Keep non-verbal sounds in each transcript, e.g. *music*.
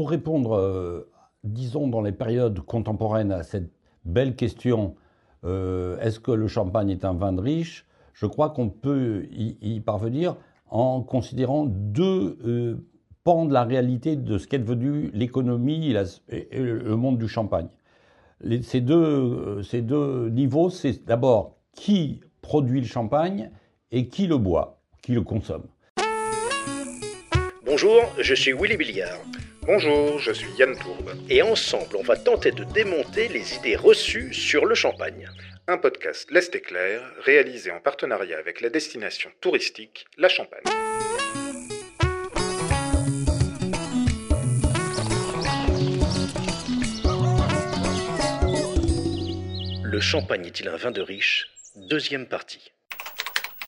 Pour répondre, euh, disons, dans les périodes contemporaines à cette belle question, euh, est-ce que le champagne est un vin de riche? Je crois qu'on peut y, parvenir en considérant deux euh, pans de la réalité de ce qu'est devenu l'économie et, le monde du champagne. ces, deux, ces deux niveaux, c'est d'abord qui produit le champagne et qui le boit, qui le consomme. Bonjour, je suis Willy Billiard. Bonjour, je suis Yann Tourbe. Et ensemble, on va tenter de démonter les idées reçues sur le champagne. Un podcast L'Est éclair, réalisé en partenariat avec la destination touristique La Champagne. Le champagne est-il un vin de riche? Deuxième partie.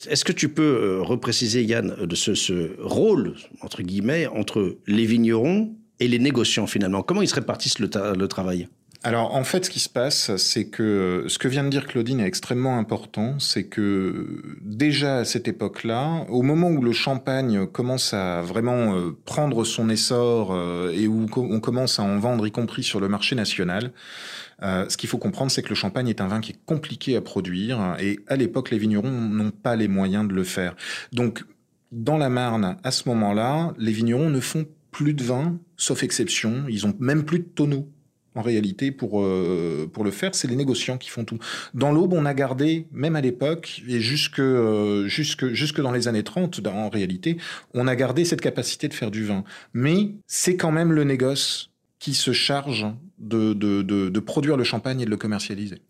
Est-ce que tu peux euh, repréciser, Yann, de ce, rôle, entre guillemets, entre les vignerons et les négociants finalement Comment ils se répartissent le, travail? Alors en fait, ce qui se passe, c'est que ce que vient de dire Claudine est extrêmement important, c'est que déjà à cette époque-là, au moment où le champagne commence à vraiment euh, prendre son essor euh, et où on commence à en vendre, y compris sur le marché national, euh, ce qu'il faut comprendre, c'est que le champagne est un vin qui est compliqué à produire et à l'époque, les vignerons n'ont pas les moyens de le faire. Donc, dans la Marne, à ce moment-là, les vignerons ne font plus de vin, sauf exception. Ils ont même plus de tonneaux. En réalité, pour, euh, pour le faire, c'est les négociants qui font tout. Dans l'Aube, on a gardé, même à l'époque, et jusque, euh, jusque, jusque dans les années 30, en réalité, on a gardé cette capacité de faire du vin. Mais c'est quand même le négoce qui se charge de, de, produire le champagne et de le commercialiser.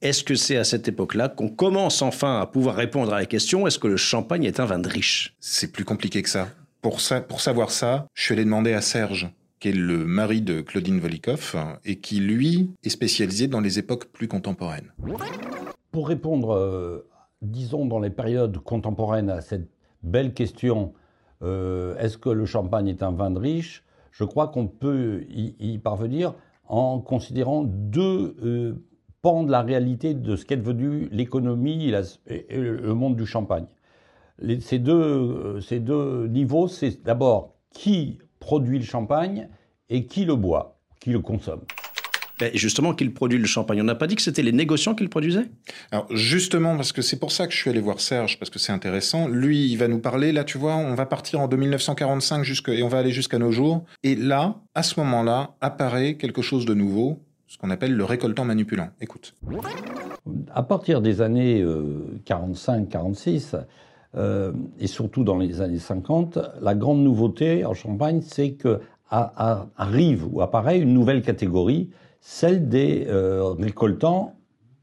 Est-ce que c'est à cette époque-là qu'on commence enfin à pouvoir répondre à la question est-ce que le champagne est un vin de riche? C'est plus compliqué que ça. Pour, savoir ça, je suis allé demander à Serge, qui est le mari de Claudine Volikoff, et qui, lui, est spécialisé dans les époques plus contemporaines. Pour répondre, euh, disons, dans les périodes contemporaines à cette belle question, euh, est-ce que le champagne est un vin de riche? Je crois qu'on peut y, parvenir en considérant deux euh, pans de la réalité de ce qu'est devenu l'économie et, le monde du champagne. Ces, deux, euh, ces deux niveaux, c'est d'abord qui produit le champagne et qui le boit, qui le consomme justement, qu'il produit le champagne? On n'a pas dit que c'était les négociants qui le produisaient? Alors justement, parce que c'est pour ça que je suis allé voir Serge, parce que c'est intéressant. Lui, il va nous parler, là tu vois, on va partir en 1945 jusque, et on va aller jusqu'à nos jours. Et là, à ce moment-là, apparaît quelque chose de nouveau, ce qu'on appelle le récoltant manipulant. Écoute. À partir des années 45-46, euh, et surtout dans les années 50, la grande nouveauté en Champagne, c'est que arrive ou apparaît une nouvelle catégorie celle des euh, récoltants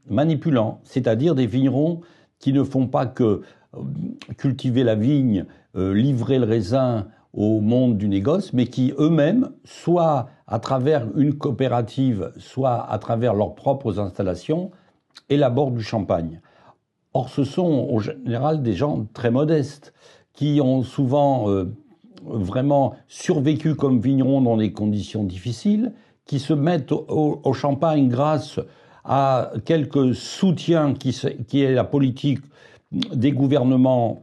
manipulants, c'est-à-dire des vignerons qui ne font pas que euh, cultiver la vigne, euh, livrer le raisin au monde du négoce, mais qui eux-mêmes, soit à travers une coopérative, soit à travers leurs propres installations, élaborent du champagne. Or, ce sont en général des gens très modestes, qui ont souvent vraiment survécu comme vignerons dans des conditions difficiles, qui se mettent au, champagne grâce à quelques soutiens qui, qui est la politique des gouvernements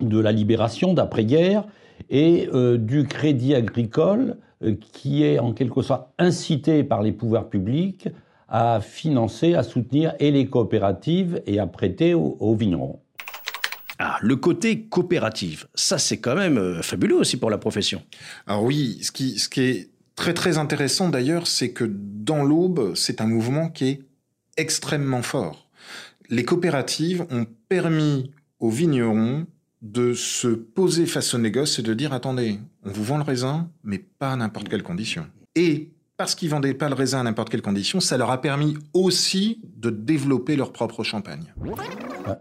de la libération d'après-guerre et euh, du crédit agricole euh, qui est en quelque sorte incité par les pouvoirs publics à financer, à soutenir et les coopératives et à prêter aux, vignerons. Ah, le côté coopérative, ça c'est quand même euh, fabuleux aussi pour la profession. Alors oui, ce qui, ce qui est Très très intéressant d'ailleurs, c'est que dans l'Aube, c'est un mouvement qui est extrêmement fort. Les coopératives ont permis aux vignerons de se poser face au négoce et de dire attendez, on vous vend le raisin, mais pas à n'importe quelle condition. Et parce qu'ils vendaient pas le raisin à n'importe quelle condition, ça leur a permis aussi de développer leur propre champagne.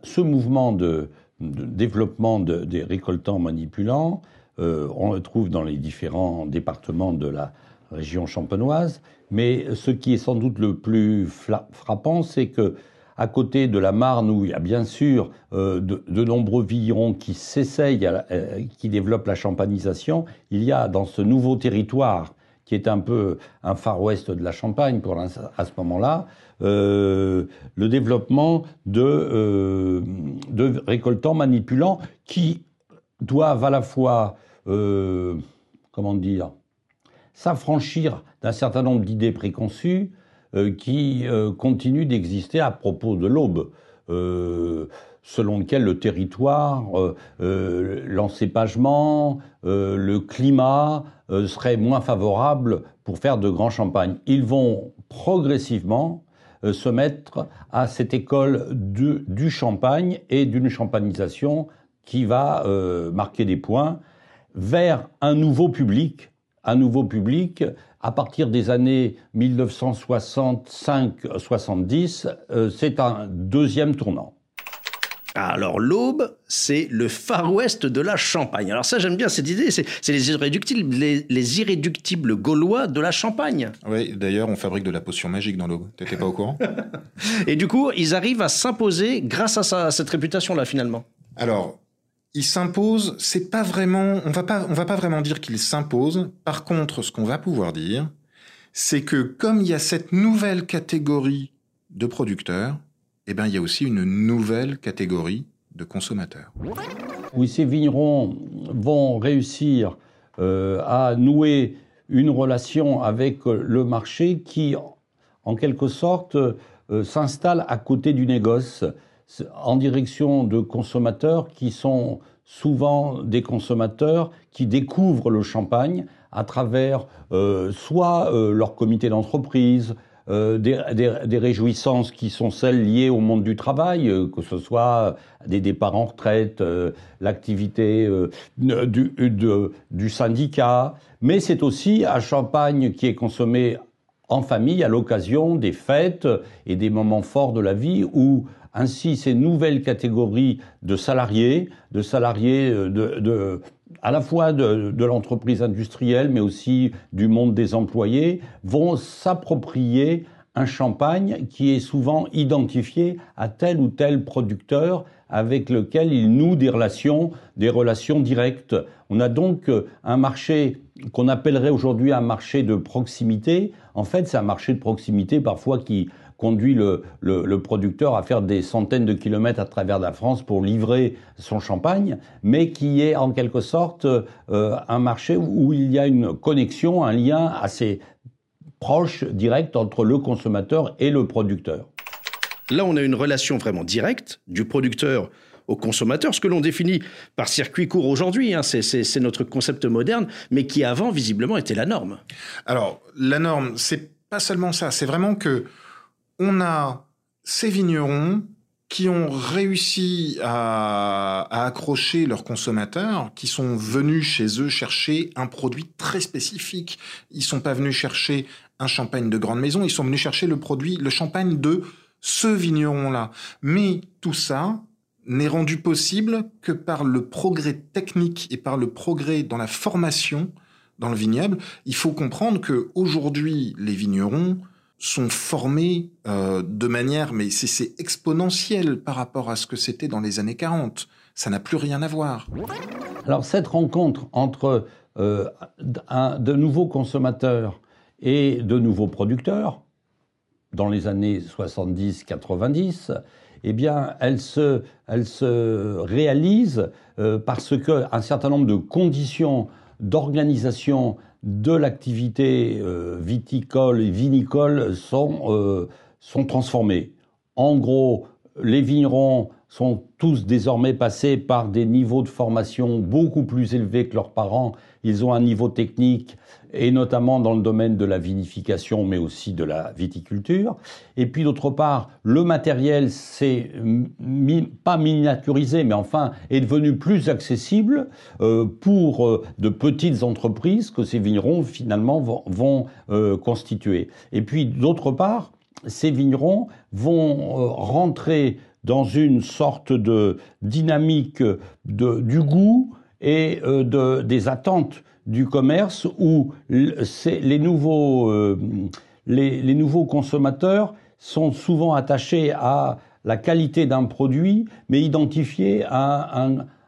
Ce mouvement de, développement des récoltants manipulants, euh, on le trouve dans les différents départements de la, région champenoise. Mais ce qui est sans doute le plus frappant, c'est que à côté de la Marne, où il y a bien sûr euh, de, nombreux vignerons qui s'essayent, euh, qui développent la champanisation, il y a dans ce nouveau territoire, qui est un peu un Far West de la Champagne pour à ce moment-là, euh, le développement de, de récoltants manipulants qui doivent à la fois, comment dire, s'affranchir d'un certain nombre d'idées préconçues euh, qui euh, continuent d'exister à propos de l'aube. Selon lequel le territoire, l'encépagement, le climat seraient moins favorables pour faire de grands champagnes. Ils vont progressivement se mettre à cette école du champagne et d'une champagnisation qui va marquer des points vers un nouveau public, un nouveau public à partir des années 1965-70, euh, c'est un deuxième tournant. Alors l'aube, c'est le Far West de la Champagne. Alors ça, j'aime bien cette idée. C'est les irréductibles, les, irréductibles gaulois de la Champagne. Oui, d'ailleurs, on fabrique de la potion magique dans l'aube. T'étais pas au courant? *laughs* Et du coup, ils arrivent à s'imposer grâce à, à cette réputation-là, finalement. Alors, il s'impose, c'est pas vraiment, on va pas, on va pas vraiment dire qu'il s'impose. Par contre, ce qu'on va pouvoir dire, c'est que comme il y a cette nouvelle catégorie de producteurs, eh ben, il y a aussi une nouvelle catégorie de consommateurs. Oui, ces vignerons vont réussir euh, à nouer une relation avec le marché qui, en quelque sorte, euh, s'installe à côté du négoce en direction de consommateurs qui sont souvent des consommateurs qui découvrent le champagne à travers euh, soit euh, leur comité d'entreprise, euh, des, des, réjouissances qui sont celles liées au monde du travail, que ce soit des départs en retraite, l'activité du, du, syndicat, mais c'est aussi un champagne qui est consommé en famille à l'occasion des fêtes et des moments forts de la vie où ainsi ces nouvelles catégories de salariés, de salariés euh, de, à la fois de, l'entreprise industrielle, mais aussi du monde des employés, vont s'approprier un champagne qui est souvent identifié à tel ou tel producteur avec lequel il noue des relations, des relations directes. On a donc euh, un marché qu'on appellerait aujourd'hui un marché de proximité. En fait, c'est un marché de proximité parfois qui conduit le, le, producteur à faire des centaines de kilomètres à travers la France pour livrer son champagne, mais qui est en quelque sorte euh, un marché où il y a une connexion, un lien assez proche, direct entre le consommateur et le producteur. Là, on a une relation vraiment directe du producteur au consommateur, ce que l'on définit par circuit court aujourd'hui, hein, c'est notre concept moderne, mais qui avant visiblement était la norme. Alors, la norme, c'est pas seulement ça, c'est vraiment que on a ces vignerons qui ont réussi à, accrocher leurs consommateurs, qui sont venus chez eux chercher un produit très spécifique. Ils sont pas venus chercher un champagne de grande maison, ils sont venus chercher le produit, le champagne de ce vigneron-là. Mais tout ça n'est rendu possible que par le progrès technique et par le progrès dans la formation dans le vignoble. Il faut comprendre que aujourd'hui, les vignerons sont formés euh, de manière, mais c'est exponentiel par rapport à ce que c'était dans les années 40. Ça n'a plus rien à voir. Alors cette rencontre entre euh, de nouveaux consommateurs et de nouveaux producteurs, dans les années 70-90, eh bien, elle se, elle se réalise euh, parce qu'un certain nombre de conditions d'organisation de l'activité euh, viticole et vinicole sont, euh, sont transformées. En gros, les vignerons sont tous désormais passés par des niveaux de formation beaucoup plus élevés que leurs parents. Ils ont un niveau technique, et notamment dans le domaine de la vinification, mais aussi de la viticulture. Et puis d'autre part, le matériel s'est pas miniaturisé, mais enfin est devenu plus accessible euh, pour euh, de petites entreprises que ces vignerons finalement vont, euh, constituer. Et puis d'autre part, ces vignerons vont rentrer dans une sorte de dynamique du goût et euh, de, des attentes du commerce où les nouveaux, euh, les, nouveaux consommateurs sont souvent attachés à la qualité d'un produit, mais identifiés à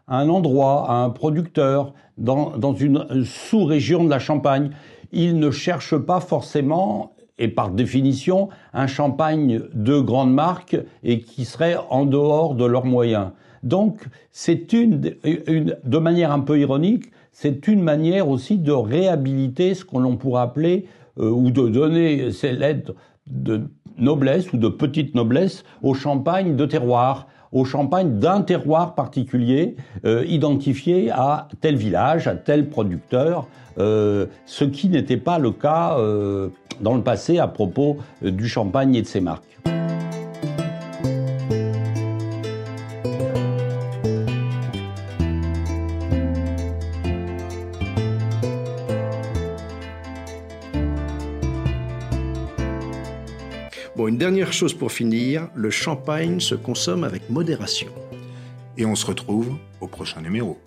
un, endroit, à un producteur, dans une sous-région de la Champagne. Ils ne cherchent pas forcément et par définition un champagne de grande marque et qui serait en dehors de leurs moyens. Donc c'est une, de manière un peu ironique, c'est une manière aussi de réhabiliter ce qu'on pourrait appeler ou de donner ces lettres de noblesse ou de petite noblesse au champagne de terroir au champagne d'un terroir particulier euh, identifié à tel village, à tel producteur, euh, ce qui n'était pas le cas euh, dans le passé à propos du champagne et de ses marques. une dernière chose pour finir, le champagne se consomme avec modération. Et on se retrouve au prochain numéro.